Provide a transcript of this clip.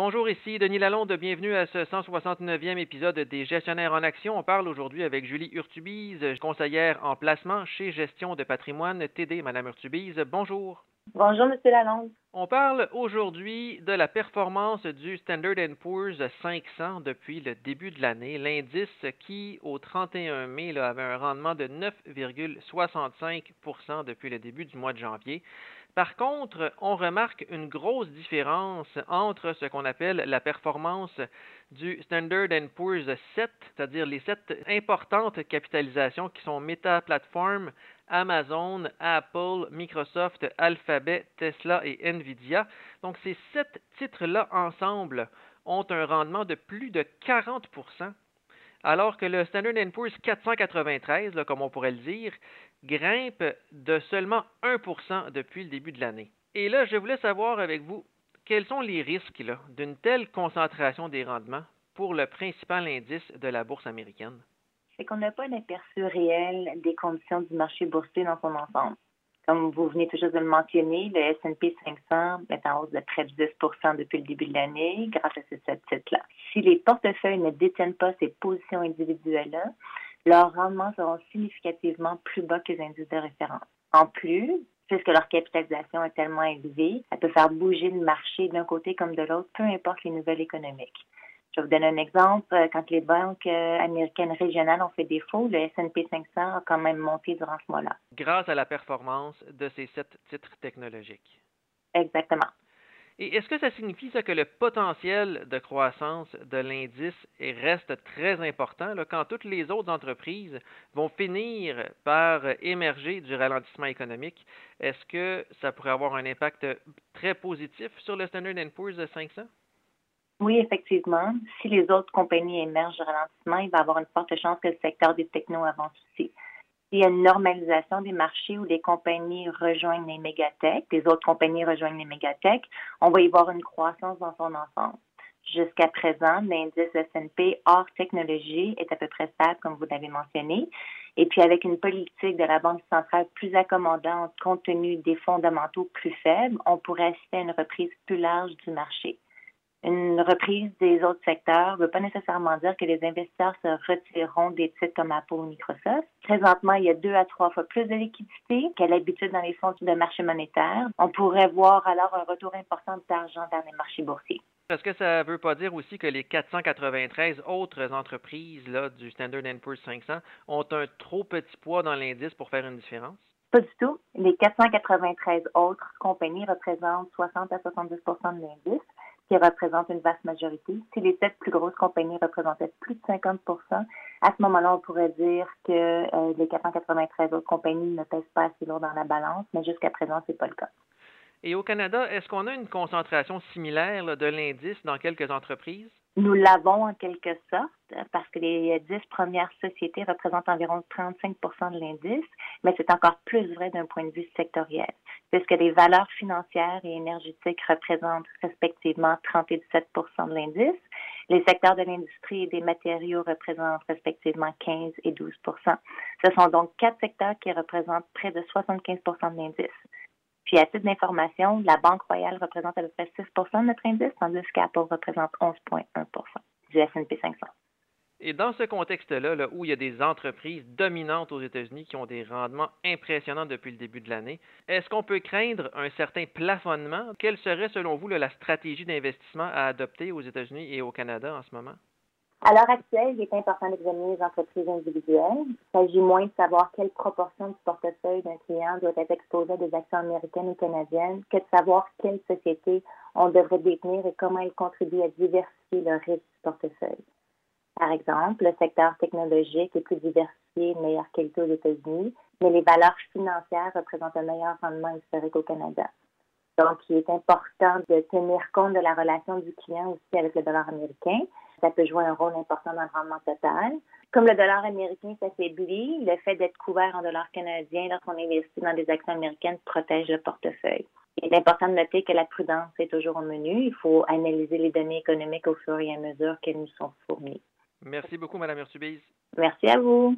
Bonjour, ici Denis Lalonde. Bienvenue à ce 169e épisode des Gestionnaires en Action. On parle aujourd'hui avec Julie Urtubise, conseillère en placement chez Gestion de patrimoine TD. Madame Urtubise, bonjour. Bonjour, Monsieur Lalonde. On parle aujourd'hui de la performance du Standard Poor's 500 depuis le début de l'année, l'indice qui, au 31 mai, avait un rendement de 9,65% depuis le début du mois de janvier. Par contre, on remarque une grosse différence entre ce qu'on appelle la performance du Standard Poor's 7, c'est-à-dire les sept importantes capitalisations qui sont Meta Platform, Amazon, Apple, Microsoft, Alphabet, Tesla et Nvidia. Donc ces sept titres-là ensemble ont un rendement de plus de 40 alors que le Standard Poor's 493, comme on pourrait le dire, grimpe de seulement 1% depuis le début de l'année. Et là, je voulais savoir avec vous quels sont les risques d'une telle concentration des rendements pour le principal indice de la bourse américaine? C'est qu'on n'a pas un aperçu réel des conditions du marché boursier dans son ensemble. Comme vous venez toujours de le mentionner, le S&P 500 est en hausse de près de 10% depuis le début de l'année grâce à ces sept titres-là. Si les portefeuilles ne détiennent pas ces positions individuelles-là, leurs rendements seront significativement plus bas que les indices de référence. En plus, puisque leur capitalisation est tellement élevée, elle peut faire bouger le marché d'un côté comme de l'autre, peu importe les nouvelles économiques. Je vais vous donner un exemple. Quand les banques euh, américaines régionales ont fait défaut, le S&P 500 a quand même monté durant ce mois-là. Grâce à la performance de ces sept titres technologiques. Exactement. Et est-ce que ça signifie ça, que le potentiel de croissance de l'indice reste très important quand toutes les autres entreprises vont finir par émerger du ralentissement économique? Est-ce que ça pourrait avoir un impact très positif sur le Standard Poor's 500? Oui, effectivement. Si les autres compagnies émergent ralentissement, il va y avoir une forte chance que le secteur des technos avance aussi s'il y a une normalisation des marchés où les compagnies rejoignent les mégatech, les autres compagnies rejoignent les mégatech, on va y voir une croissance dans son ensemble. Jusqu'à présent, l'indice S&P hors technologie est à peu près stable, comme vous l'avez mentionné. Et puis, avec une politique de la Banque centrale plus accommodante compte tenu des fondamentaux plus faibles, on pourrait assister à une reprise plus large du marché. Une reprise des autres secteurs ne veut pas nécessairement dire que les investisseurs se retireront des titres comme Apple ou Microsoft. Présentement, il y a deux à trois fois plus de liquidités qu'à l'habitude dans les fonds de marché monétaire. On pourrait voir alors un retour important d'argent dans les marchés boursiers. Est-ce que ça ne veut pas dire aussi que les 493 autres entreprises là, du Standard Poor's 500 ont un trop petit poids dans l'indice pour faire une différence? Pas du tout. Les 493 autres compagnies représentent 60 à 70% de l'indice qui représente une vaste majorité. Si les sept plus grosses compagnies représentaient plus de 50% à ce moment-là, on pourrait dire que euh, les 493 autres compagnies ne pèsent pas assez lourd dans la balance, mais jusqu'à présent, ce n'est pas le cas. Et au Canada, est-ce qu'on a une concentration similaire de l'indice dans quelques entreprises? Nous l'avons en quelque sorte parce que les dix premières sociétés représentent environ 35% de l'indice, mais c'est encore plus vrai d'un point de vue sectoriel, puisque les valeurs financières et énergétiques représentent respectivement 30 et 17% de l'indice. Les secteurs de l'industrie et des matériaux représentent respectivement 15 et 12% Ce sont donc quatre secteurs qui représentent près de 75% de l'indice. Puis, à titre d'information, la Banque Royale représente à peu près 6% de notre indice, tandis qu'Apple représente 11,1 du S&P 500. Et dans ce contexte-là, là, où il y a des entreprises dominantes aux États-Unis qui ont des rendements impressionnants depuis le début de l'année, est-ce qu'on peut craindre un certain plafonnement? Quelle serait, selon vous, la stratégie d'investissement à adopter aux États-Unis et au Canada en ce moment? À l'heure actuelle, il est important d'examiner les entreprises individuelles. Il s'agit moins de savoir quelle proportion du portefeuille d'un client doit être exposé à des actions américaines ou canadiennes que de savoir quelle société on devrait détenir et comment elle contribue à diversifier le risque du portefeuille. Par exemple, le secteur technologique est plus diversifié, de meilleure qualité aux États-Unis, mais les valeurs financières représentent un meilleur rendement historique au Canada. Donc, il est important de tenir compte de la relation du client aussi avec le dollar américain. Ça peut jouer un rôle important dans le rendement total. Comme le dollar américain s'affaiblit, le fait d'être couvert en dollars canadiens lorsqu'on investit dans des actions américaines protège le portefeuille. Il est important de noter que la prudence est toujours au menu. Il faut analyser les données économiques au fur et à mesure qu'elles nous sont fournies. Merci beaucoup, Mme Urtubise. Merci à vous.